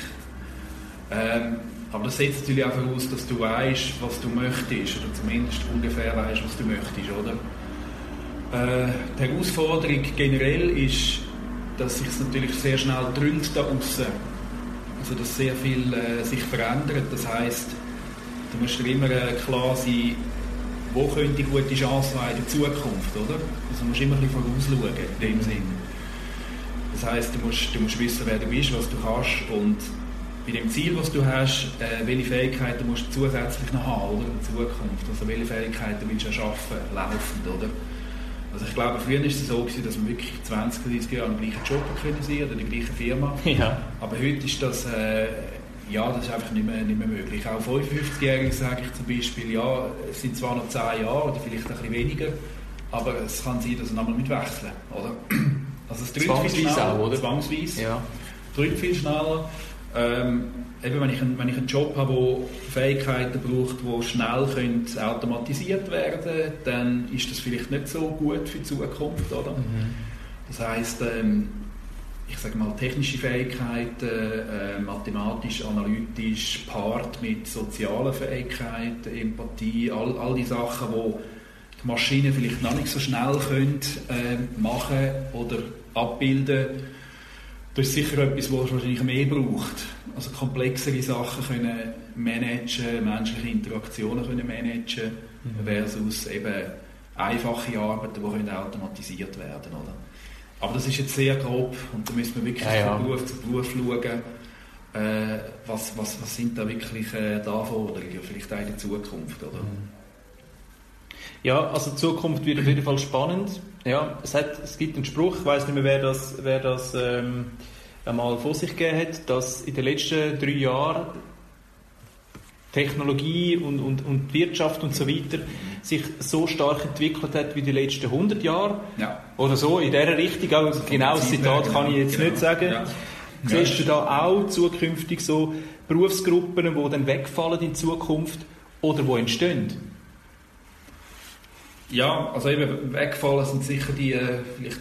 Ähm, aber das setzt natürlich auch voraus, dass du weißt, was du möchtest, oder zumindest ungefähr weißt, was du möchtest, oder? Äh, die Herausforderung generell ist, dass sich natürlich sehr schnell drüllt da außen. Also dass sehr viel äh, sich verändert. Das heißt, Du musst dir immer äh, klar sein, wo könnte die gute Chance sein in der Zukunft, oder? Also du musst immer ein bisschen vorausschauen, in dem Sinn. Das heisst, du musst, du musst wissen, wer du bist, was du kannst und bei dem Ziel, was du hast, äh, welche Fähigkeiten musst du zusätzlich noch haben, oder? In Zukunft. Also welche Fähigkeiten willst du erschaffen, laufend, oder? Also ich glaube, früher war es so, gewesen, dass man wirklich 20, 30 Jahre am gleichen Job können sein oder in der gleichen Firma. Ja. Aber heute ist das äh, ja, das ist einfach nicht mehr, nicht mehr möglich. Auch 55-Jährige sage ich zum Beispiel, ja, es sind zwar noch 10 Jahre oder vielleicht ein bisschen weniger, aber es kann sein, dass sie nochmal mitwechseln, oder? Also es schneller, auch, oder? Zwangsweise. Ja. Drückt viel schneller. Ähm, eben, wenn ich, einen, wenn ich einen Job habe, der Fähigkeiten braucht, die schnell können automatisiert werden können, dann ist das vielleicht nicht so gut für die Zukunft, oder? Mhm. Das heisst, ähm, ich sage mal, technische Fähigkeiten, äh, mathematisch, analytisch, paart mit sozialen Fähigkeiten, Empathie, all, all die Sachen, die die Maschinen vielleicht noch nicht so schnell können, äh, machen oder abbilden. Das ist sicher etwas, was wahrscheinlich mehr braucht. Also komplexere Sachen können managen, menschliche Interaktionen können managen, mhm. versus eben einfache Arbeiten, die können automatisiert werden oder? Aber das ist jetzt sehr grob und da müssen wir wirklich ja, ja. von Beruf zu Beruf schauen, äh, was, was, was sind da wirklich äh, die Anforderungen, vielleicht auch in Zukunft. Oder? Mhm. Ja, also die Zukunft wird auf jeden Fall spannend. Ja, es, hat, es gibt einen Spruch, ich weiß nicht mehr, wer das, wer das ähm, einmal vor sich gegeben hat, dass in den letzten drei Jahren Technologie und, und, und Wirtschaft und so weiter sich so stark entwickelt hat wie die letzten 100 Jahre. Ja. Oder so, in dieser Richtung. Auch, genau das Zitat kann ich jetzt genau. nicht sagen. Ja. Siehst du da auch zukünftig so Berufsgruppen, die dann wegfallen in Zukunft oder wo entstehen? Ja, also eben wegfallen sind sicher die äh, vielleicht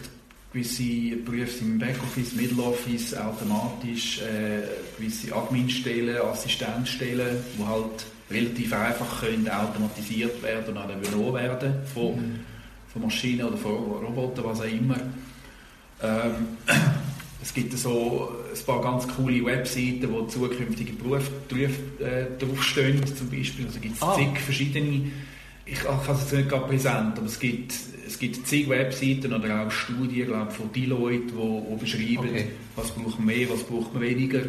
gewisse Berufe im Backoffice, Middleoffice, automatisch, äh, gewisse Adminstellen, Assistenzstellen, die halt relativ einfach können automatisiert werden oder übernommen werden von, mhm. Von Maschinen oder von Robotern, was auch immer. Ähm, es gibt so ein paar ganz coole Webseiten, wo zukünftige Berufe drauf, äh, draufstehen, zum Beispiel. Also gibt es ah. zig verschiedene ich, ich habe es jetzt nicht gerade präsent, aber es gibt, es gibt zig Webseiten oder auch Studien glaub, von Deloitte, die beschreiben, okay. was braucht man mehr, was braucht man weniger.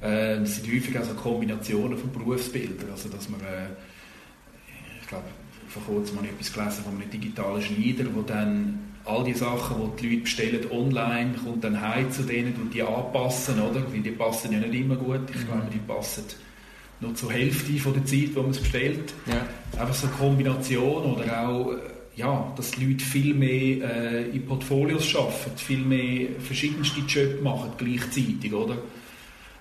Äh, das sind häufig also Kombinationen von Berufsbildern, also dass man, äh, ich glaube, vor kurzem habe ich etwas gelesen von einem digitalen Schneider, wo dann all die Sachen, die die Leute bestellen online, kommt dann heim zu denen und die anpassen, oder? Weil die passen ja nicht immer gut. Ich mhm. glaube, die passen nur zur Hälfte von der Zeit, wo man es bestellt. Ja. Einfach so eine Kombination oder auch, äh, ja, dass die Leute viel mehr äh, in Portfolios arbeiten, viel mehr verschiedenste Jobs machen gleichzeitig, oder?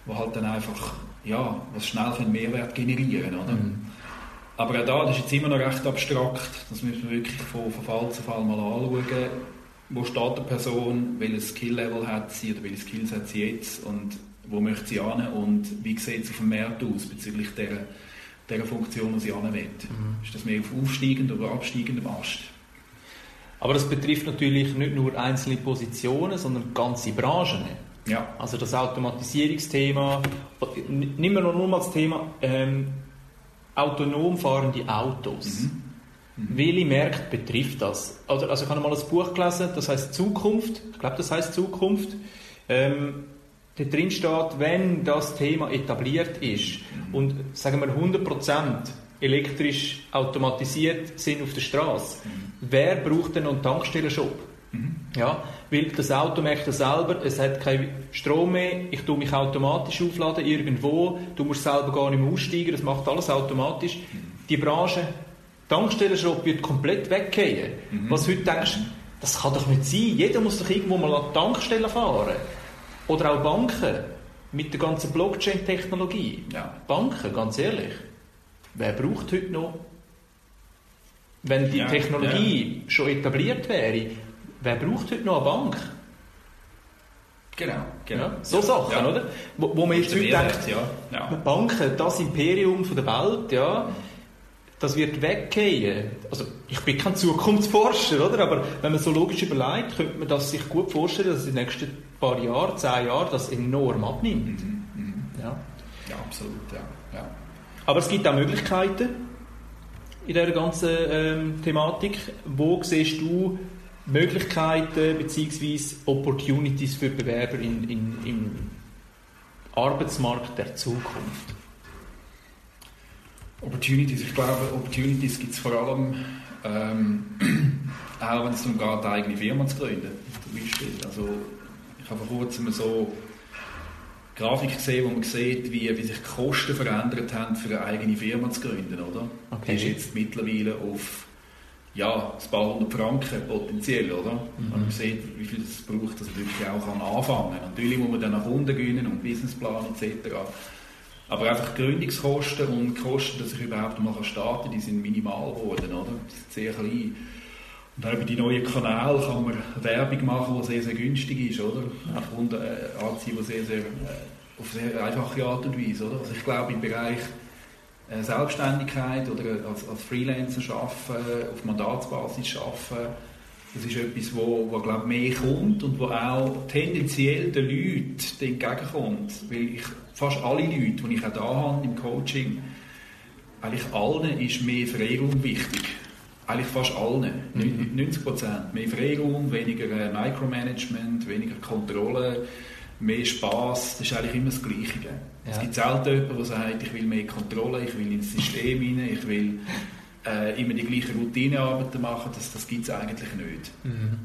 Wo halt dann einfach, ja, was schnell einen Mehrwert generieren, oder? Mhm. Aber auch da, das ist jetzt immer noch recht abstrakt, das müssen wir wirklich von, von Fall zu Fall mal anschauen. Wo steht eine Person, welches Skill-Level hat sie oder welche Skills hat sie jetzt und wo möchte sie an und wie sieht es auf dem Markt aus bezüglich der, der Funktion, die sie an will. Mhm. Ist das mehr auf aufsteigend oder absteigendem Ast? Aber das betrifft natürlich nicht nur einzelne Positionen, sondern ganze Branchen. Ja. Also das Automatisierungsthema, nehmen wir noch mal das Thema ähm, autonom fahrende Autos. Mhm. Mhm. Welche Märkte betrifft das? Also, also ich habe mal ein Buch gelesen, das heißt Zukunft. Ich glaube, das heißt Zukunft. Ähm, da drin steht, wenn das Thema etabliert ist und sagen wir 100% elektrisch automatisiert sind auf der Straße, wer braucht denn noch einen Tankstellenshop? Mhm. Ja, weil das Auto merkt das selber, es hat keinen Strom mehr, ich tue mich automatisch aufladen irgendwo, du musst selber gar nicht mehr aussteigen, das macht alles automatisch. Die Branche Tankstellenshop wird komplett weggehen. Mhm. Was heute denkst, das kann doch nicht sein, jeder muss doch irgendwo mal an die Tankstelle fahren. Oder auch Banken mit der ganzen Blockchain-Technologie. Ja. Banken, ganz ehrlich, wer braucht heute noch, wenn die ja, Technologie ja. schon etabliert wäre, wer braucht heute noch eine Bank? Genau, genau. Ja, so Sachen, oder? Wo, wo man jetzt heute denkt, ja. Banken, das Imperium der Welt, ja, das wird weggehen. Also, ich bin kein Zukunftsforscher, oder? Aber wenn man so logisch überlegt, könnte man das sich gut vorstellen, dass in den nächsten paar Jahren, zehn Jahren, das enorm abnimmt. Mhm. Mhm. Ja. ja, absolut, ja. ja. Aber es gibt auch Möglichkeiten in dieser ganzen ähm, Thematik. Wo siehst du Möglichkeiten bzw. Opportunities für Bewerber in, in, im Arbeitsmarkt der Zukunft? Opportunities, ich glaube, Opportunities gibt es vor allem, ähm, auch wenn es darum geht, eine eigene Firma zu gründen, zum Beispiel. Also, ich habe vor kurzem so Grafik gesehen, wo man sieht, wie, wie sich die Kosten verändert haben, für eine eigene Firma zu gründen, oder? Okay. Die ist jetzt mittlerweile auf ja, ein paar hundert Franken potenziell, oder? Mhm. Und man sieht, wie viel es braucht, dass man wirklich auch anfangen kann. Natürlich muss man dann nach Kunden gewinnen und Businessplan etc. Aber einfach Gründungskosten und Kosten, dass ich überhaupt mal starten kann, die sind minimal geworden, oder? Die sind sehr klein. Und auch über die neuen Kanäle kann man Werbung machen, die sehr, sehr günstig ist, oder? Ja. Und äh, anziehen, die sehr, sehr, äh, auf sehr einfache Art und Weise, oder? Also ich glaube, im Bereich Selbstständigkeit oder als, als Freelancer arbeiten, auf Mandatsbasis arbeiten, das ist etwas, wo, wo glaube mehr kommt und wo auch tendenziell den Leuten entgegenkommt. Weil ich, fast alle Leute, die ich auch da habe im Coaching, eigentlich allen ist mehr Freiraum wichtig. Eigentlich fast allen. Mhm. 90 Prozent. Mehr Freiraum, weniger äh, Micromanagement, weniger Kontrolle, mehr Spaß. Das ist eigentlich immer das Gleiche. Ja. Es gibt selten jemanden, der sagt, ich will mehr Kontrolle, ich will ins System rein, ich will äh, immer die gleichen Routinearbeiten machen, das, das gibt es eigentlich nicht. Mhm.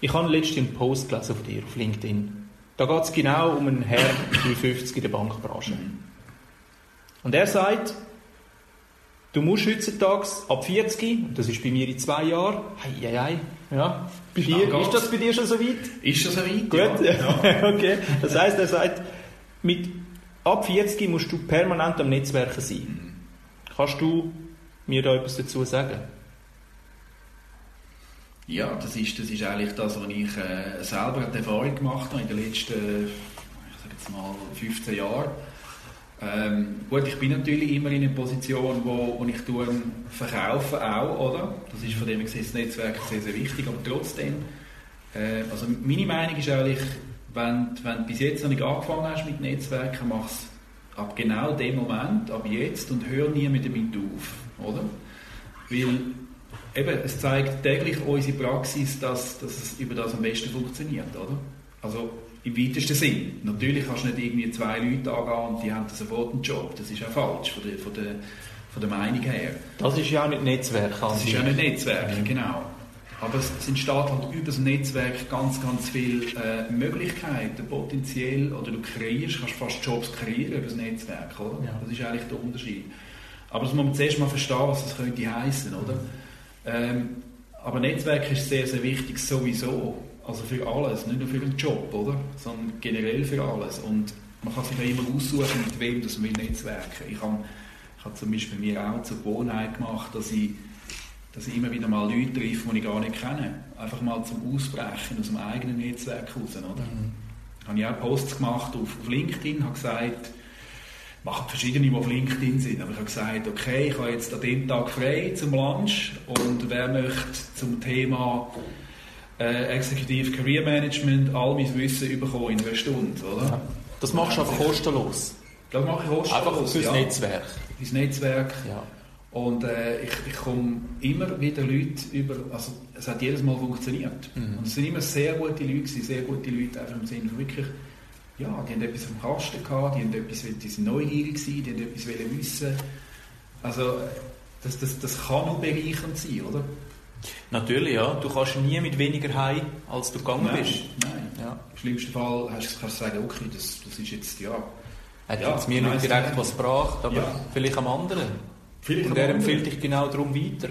Ich habe letztens einen Post gelesen auf dir, auf LinkedIn. Da geht es genau um einen Herrn 50 in der Bankbranche. Mhm. Und er sagt, du musst heutzutage ab 40, das ist bei mir in zwei Jahren, hei, hei, hei, ja, bei dir, ist das bei dir schon so weit? Ist das so weit? Gut, ja. okay. Das heisst, er sagt, mit ab 40 musst du permanent am Netzwerken sein. Kannst du mir da etwas dazu sagen? Ja, das ist, das ist eigentlich das, was ich äh, selber die Erfahrung gemacht habe in den letzten, ich sage jetzt mal, 15 Jahren. Ähm, gut, ich bin natürlich immer in einer Position, wo, wo ich tue, verkaufe auch, oder? Das ist von dem her das Netzwerk sehr, sehr wichtig, aber trotzdem, äh, also meine Meinung ist eigentlich, wenn, wenn du bis jetzt noch nicht angefangen hast mit Netzwerken, mach es ab genau dem Moment, ab jetzt und hör nie mit damit auf, oder? Weil eben, es zeigt täglich unsere Praxis, dass, dass es über das am besten funktioniert, oder? Also im weitesten Sinn. Natürlich kannst du nicht irgendwie zwei Leute angehen und die haben sofort einen Job. Das ist ja falsch von der, von der, von der Meinung her. Das ist ja auch nicht Netzwerk. Das ist ja nicht Netzwerk, genau. Aber es, es entsteht halt über das Netzwerk ganz, ganz viele äh, Möglichkeiten, potenziell, oder du kreierst, kannst fast Jobs kreieren über das Netzwerk, oder? Ja. Das ist eigentlich der Unterschied. Aber das muss man zuerst mal verstehen, was das könnte heißen, oder? Ähm, aber Netzwerk ist sehr, sehr wichtig sowieso. Also für alles, nicht nur für den Job, oder? Sondern generell für alles. Und man kann sich ja immer aussuchen, mit wem das will netzwerken. Ich habe, ich habe zum Beispiel mir auch zur Gewohnheit gemacht, dass ich dass ich immer wieder mal Leute treffe, die ich gar nicht kenne. Einfach mal zum Ausbrechen aus dem eigenen Netzwerk raus. Oder? Mhm. Habe ich auch Posts gemacht auf, auf LinkedIn, habe gesagt, machen verschiedene, die auf LinkedIn sind, aber ich habe gesagt, okay, ich habe jetzt an dem Tag frei zum Lunch und wer möchte zum Thema äh, Executive Career Management all mein Wissen bekommen in einer Stunde, oder? Ja. Das machst du einfach kostenlos? Das mache ich kostenlos, Einfach fürs ja. Netzwerk? Fürs Netzwerk. Ja. Und äh, ich, ich komme immer wieder Leute über, also es hat jedes Mal funktioniert. Mhm. Und es sind immer sehr gute Leute, sehr gute Leute, einfach im Sinne von wirklich, ja, die haben etwas am Kasten gehabt, die haben etwas, die sind neugierig gewesen, die haben etwas wissen Also das, das, das kann nur bereichernd sein, oder? Natürlich, ja. Du kannst nie mit weniger heim, als du gegangen nein, bist. Nein, ja. Im schlimmsten Fall hast, kannst du sagen, okay, das, das ist jetzt, ja... Hat ja, jetzt mir nicht direkt was gebracht, aber ja. vielleicht am anderen. Vielleicht und er empfiehlt dich genau darum weiter.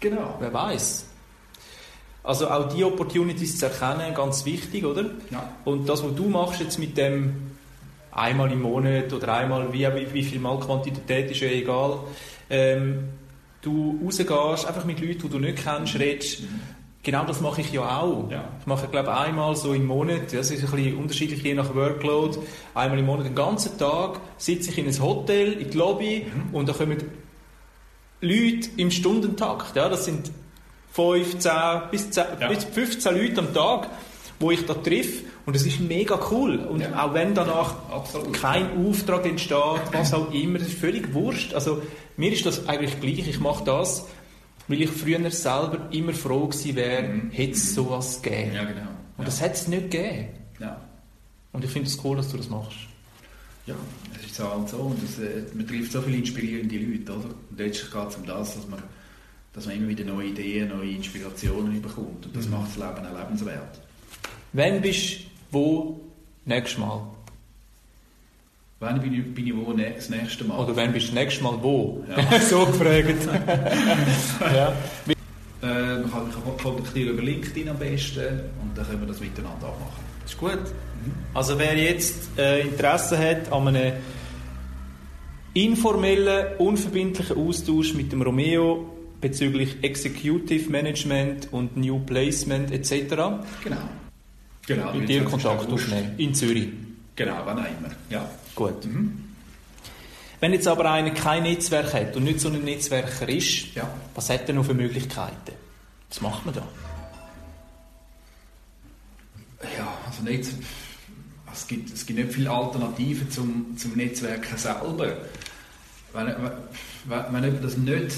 Genau. Wer weiß. Also auch die Opportunities zu erkennen, ganz wichtig, oder? Ja. Und das, was du machst jetzt mit dem einmal im Monat oder einmal, wie, wie, wie viel Mal Quantität ist ja egal, ähm, du rausgehst, einfach mit Leuten, die du nicht kennst, redest. Genau das mache ich ja auch. Ja. Ich mache, glaube ich, einmal so im Monat, das ist ein bisschen unterschiedlich je nach Workload, einmal im Monat den ganzen Tag sitze ich in ein Hotel, in die Lobby mhm. und da kommen Leute im Stundentakt. Ja, das sind 5, 10 bis, 10, ja. bis 15 Leute am Tag, wo ich da treffe. Und das ist mega cool. Und ja. auch wenn danach Absolut. kein Auftrag entsteht, was auch immer, das ist völlig wurscht. Also mir ist das eigentlich gleich. Ich mache das, weil ich früher selber immer froh gewesen wäre, mhm. hätte es sowas gegeben. Ja, genau. Und das hätte es nicht gegeben. Ja. Und ich finde es cool, dass du das machst. Ja, es ist halt so und es, äh, man trifft so viele inspirierende Leute, oder? Und letztlich geht es um das, dass man, dass man immer wieder neue Ideen, neue Inspirationen bekommt und das mhm. macht das Leben auch lebenswert. Wann bist du wo nächstes Mal? Wann bin ich, bin ich wo ne, das nächste Mal? Oder wann bist du das nächste Mal wo? Ja. so gefragt. ja. Äh, man kann mich kontaktieren über LinkedIn am besten und dann können wir das miteinander abmachen. Das ist gut. Also wer jetzt äh, Interesse hat an einem informellen, unverbindlichen Austausch mit dem Romeo, bezüglich Executive Management und New Placement etc. Genau. Genau. Mit dir Kontakt aufnehmen. In Zürich. Genau, wann immer. Ja. Gut. Mhm. Wenn jetzt aber einer kein Netzwerk hat und nicht so ein Netzwerker ist, ja. was hat er noch für Möglichkeiten? Was macht man da? Ja, also nicht, es, gibt, es gibt nicht viele Alternativen zum, zum Netzwerken selber. Wenn, wenn, wenn jemand das nicht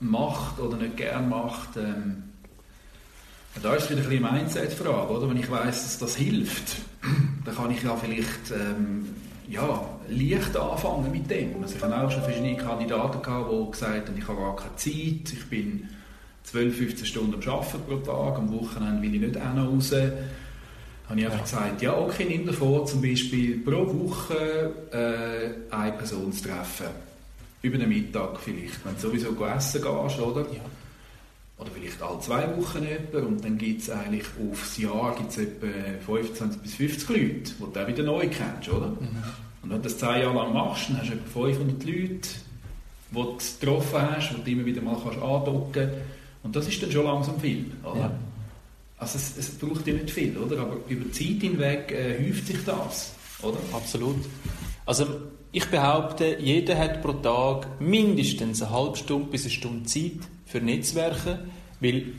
macht oder nicht gern macht, ähm, da ist wieder ein bisschen Mindset-Frage, oder? Wenn ich weiß, dass das hilft, dann kann ich ja vielleicht ähm, ja, leicht anfangen mit dem. Also ich habe auch schon verschiedene Kandidaten gehabt, die gesagt haben, ich habe gar keine Zeit, ich bin 12, 15 Stunden am Arbeiten pro Tag, am Wochenende will ich nicht auch noch raus. habe ich einfach gesagt, ja okay, nimm dir vor, zum Beispiel pro Woche äh, eine Person zu treffen. Über den Mittag vielleicht, wenn du sowieso essen gehst, oder? Ja. Oder vielleicht alle zwei Wochen etwa und dann gibt es eigentlich aufs Jahr gibt's etwa 25 bis 50 Leute, die du auch wieder neu kennst, oder? Mhm. Und wenn du das zehn Jahre lang machst, dann hast du etwa 500 Leute, die du getroffen hast, die du immer wieder mal kannst andocken kannst. Und das ist dann schon langsam viel, oder? Ja. Also es, es, braucht ja nicht viel, oder? Aber über die Zeit hinweg äh, häuft sich das, oder? Absolut. Also ich behaupte, jeder hat pro Tag mindestens eine halbe Stunde bis eine Stunde Zeit für Netzwerke, weil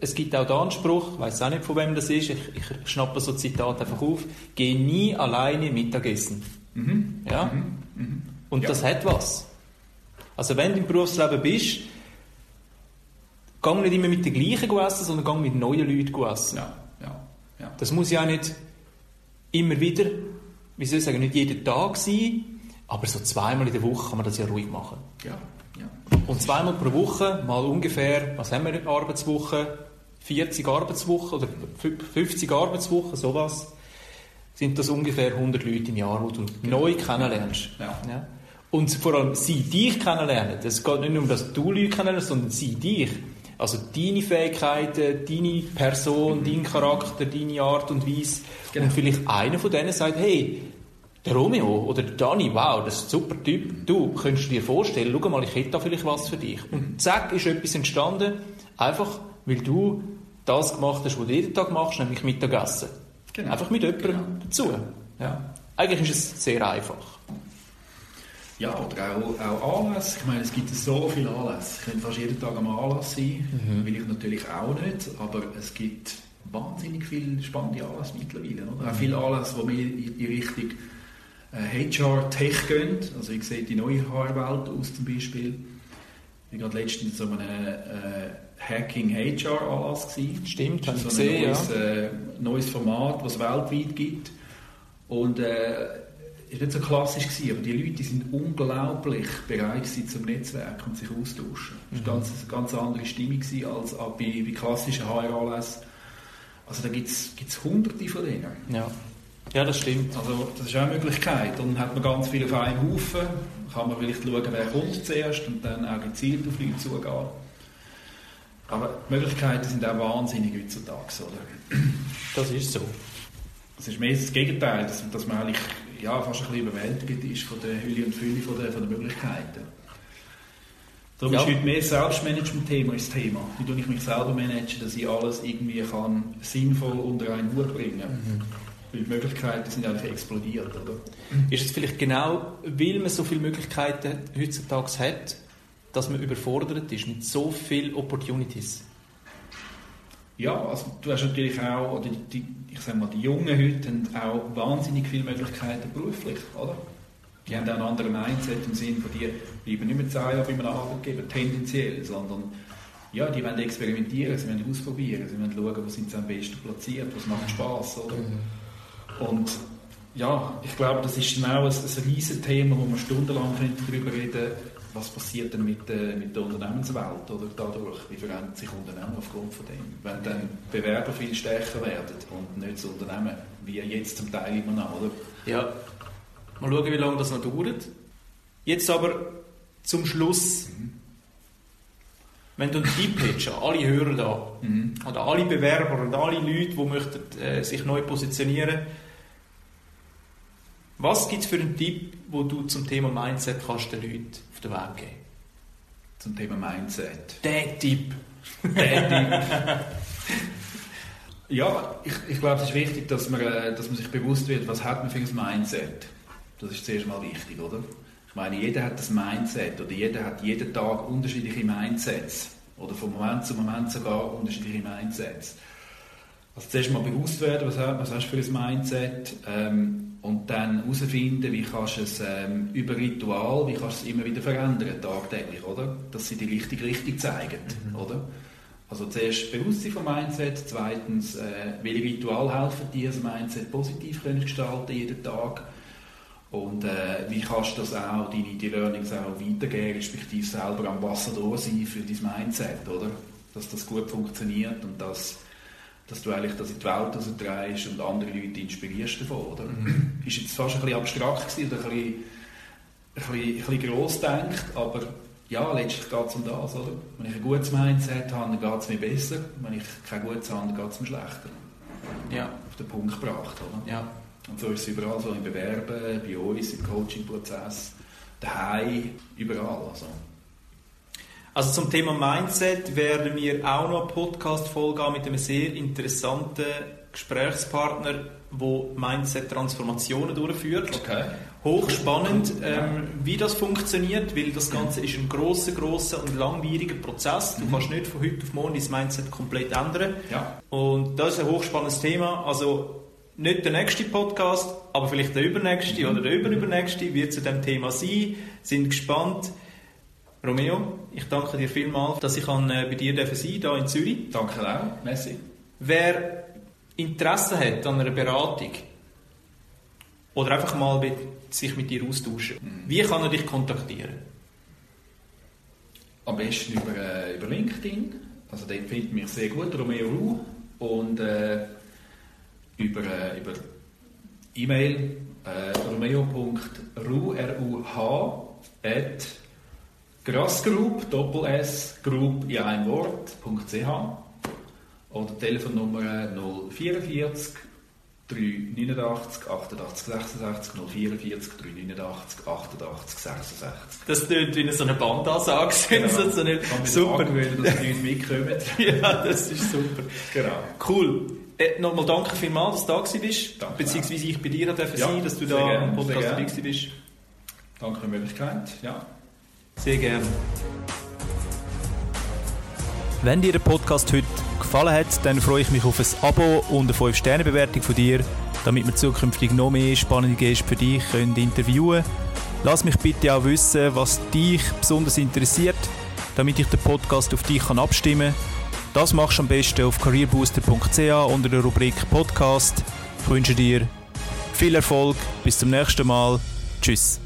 es gibt auch den Anspruch, ich weiß auch nicht von wem das ist, ich, ich schnappe so Zitat einfach auf, geh nie alleine Mittagessen. Mhm. Ja? Mhm. Mhm. Und ja. das hat was. Also wenn du im Berufsleben bist, geh nicht immer mit den gleichen essen, sondern geh mit neuen Leuten essen. Ja. Ja. Ja. Das muss ja nicht immer wieder, wie soll ich sagen, nicht jeden Tag sein, aber so zweimal in der Woche kann man das ja ruhig machen. Ja. Und zweimal pro Woche, mal ungefähr, was haben wir Arbeitswoche? 40 Arbeitswochen oder 50 Arbeitswochen, sowas, sind das ungefähr 100 Leute im Jahr, die du genau. neu kennenlernst. Ja. Ja. Und vor allem sie dich kennenlernen. Es geht nicht nur um, dass du Leute kennenlernst, sondern sie dich. Also deine Fähigkeiten, deine Person, dein Charakter, deine Art und Weise. Genau. Und vielleicht einer von denen sagt, hey, der Romeo oder der Dani, wow, das ist ein super Typ. Du, könntest dir vorstellen, schau mal, ich hätte da vielleicht was für dich. Und zack, ist etwas entstanden, einfach weil du das gemacht hast, was du jeden Tag machst, nämlich Mittagessen. Genau. Einfach mit jemandem genau. dazu. Ja. Eigentlich ist es sehr einfach. Ja, oder auch, auch Anlässe. Ich meine, es gibt so viele Anlässe. Ich könnte fast jeden Tag am Anlass sein, mhm. will ich natürlich auch nicht, aber es gibt wahnsinnig viele spannende Anlässe mittlerweile. Oder? Auch mhm. viele Anlässe, die mir in die Richtung HR-Tech äh, gehen. Also ich sehe die neue HR-Welt aus zum Beispiel. Ich war letztens in so einem äh, Hacking HR Anlass gewesen. Stimmt, habe so ich gesehen, neues, ja. Äh, neues Format, das es weltweit gibt. Und äh, ist nicht so klassisch gewesen, aber die Leute sind unglaublich bereit gewesen zum Netzwerk und sich austauschen. Mhm. Das war ganz, eine ganz andere Stimmung gewesen als bei, bei klassischen HR-Anlässen. Also da gibt es hunderte von denen. Ja. Ja, das stimmt. Also das ist auch eine Möglichkeit. Dann hat man ganz viel auf einen Haufen, kann man vielleicht schauen, wer kommt zuerst und dann auch gezielt auf Leute zugehen. Aber die Möglichkeiten sind auch wahnsinnig heutzutage, oder? Das ist so. Es ist mehr das Gegenteil, dass, dass man eigentlich ja, fast ein bisschen überwältigt ist von der Hülle und Fülle von der, von der Möglichkeiten. Darum ja. ist heute mehr Selbstmanagement-Thema das Thema. Wie tue ich mich selber managen, dass ich alles irgendwie kann sinnvoll unter einen Hut bringen kann. Mhm. Weil die Möglichkeiten sind eigentlich explodiert, oder? Ist es vielleicht genau, weil man so viele Möglichkeiten heutzutage hat, dass man überfordert ist mit so vielen Opportunities? Ja, also du hast natürlich auch, oder die, ich sage mal, die Jungen heute haben auch wahnsinnig viele Möglichkeiten beruflich, oder? Die haben auch einen anderen Mindset im Sinne von, die bleiben nicht mehr zehn Jahre bei einem Arbeitgeber, tendenziell, sondern ja, die wollen experimentieren, sie wollen ausprobieren, sie wollen schauen, wo sind sie am besten platziert, was macht Spaß, oder? Mhm. Und ja, ich glaube, das ist genau ein, ein riesiges Thema, wo man stundenlang darüber reden könnte, was passiert denn mit, äh, mit der Unternehmenswelt oder dadurch, wie verändern sich Unternehmen aufgrund von dem. Wenn dann Bewerber viel stärker werden und nicht das Unternehmen, wie jetzt zum Teil immer noch, oder? Ja, mal schauen, wie lange das noch dauert. Jetzt aber zum Schluss, mhm. wenn du einen Tipp hättest an alle Hörer da, mhm. oder alle Bewerber und alle Leute, die möchten, äh, sich neu positionieren möchten, was gibt es für einen Tipp, wo du zum Thema Mindset kannst den Leuten auf den Weg geben? zum Thema Mindset. Der Tipp. Der Tipp. ja, ich, ich glaube, es ist wichtig, dass man, äh, dass man sich bewusst wird, was hat man für ein Mindset. Das ist zuerst mal wichtig, oder? Ich meine, jeder hat das Mindset oder jeder hat jeden Tag unterschiedliche Mindsets oder von Moment zu Moment sogar unterschiedliche Mindsets. Also zuerst mal bewusst werden, was, was hast du für ein Mindset ähm, und dann herausfinden, wie kannst du es ähm, über Ritual, wie kannst du es immer wieder verändern, tagtäglich, oder? Dass sie die richtige Richtung zeigen, mhm. oder? Also zuerst Bewusstsein vom Mindset, zweitens, äh, welche Ritual helfen dir, das Mindset positiv können gestalten jeden Tag und äh, wie kannst du das auch, deine die Learnings auch weitergeben, respektive selber Ambassador sein für dein Mindset, oder? Dass das gut funktioniert und dass, dass du eigentlich das in die Welt rausdrehst und andere Leute inspirierst davon, oder? Mhm. Ist jetzt fast ein bisschen abstrakt gewesen, oder ein bisschen, ein bisschen, ein bisschen gross denkt, aber ja, letztlich geht es um das, oder? Wenn ich ein gutes Mindset habe, dann geht es mir besser. Wenn ich kein gutes habe, dann geht es mir schlechter. Ja. Auf den Punkt gebracht, oder? Ja. Und so ist es überall, so im Bewerben, bei uns, im Coaching-Prozess, daheim, überall. Also. Also zum Thema Mindset werden wir auch noch eine Podcast-Folge mit einem sehr interessanten Gesprächspartner, der Mindset-Transformationen durchführt. Okay. Hochspannend, ähm, wie das funktioniert, weil das Ganze ist ein großer, großer und langwieriger Prozess. Du mhm. kannst nicht von heute auf morgen dein Mindset komplett ändern. Ja. Und das ist ein hochspannendes Thema. Also nicht der nächste Podcast, aber vielleicht der übernächste mhm. oder der überübernächste wird zu dem Thema sein. Sind gespannt. Romeo, ich danke dir vielmals, dass ich an, äh, bei dir sein hier in Zürich. Danke auch, merci. Wer Interesse hat an einer Beratung oder einfach mal mit, sich mit dir austauschen, mhm. wie kann er dich kontaktieren? Am besten über, äh, über LinkedIn. Also dort findet mich sehr gut, Romeo Ru. Und äh, über, äh, über E-Mail äh, romeo.ruh at grassgroup, doppel S, group in einem Wort.ch oder Telefonnummer 044 389 88 66 044 389 88 66. Das klingt wie so eine Bandansage. Genau. so eine, super. Angewöhnen, dass die Leute mitkommen. ja, das ist super. Genau. Cool. Äh, Nochmal danke vielmals, dass du da warst, danke beziehungsweise ich bei dir durfte ja, sein, dass du da im Podcast dabei bist. Danke für die Möglichkeit, ja. Sehr gerne. Wenn dir der Podcast heute gefallen hat, dann freue ich mich auf ein Abo und eine 5-Sterne-Bewertung von dir, damit wir zukünftig noch mehr spannende Gäste für dich können interviewen können. Lass mich bitte auch wissen, was dich besonders interessiert, damit ich den Podcast auf dich abstimmen kann das machst du am besten auf careerbooster.ch unter der Rubrik Podcast. Ich wünsche dir viel Erfolg, bis zum nächsten Mal. Tschüss.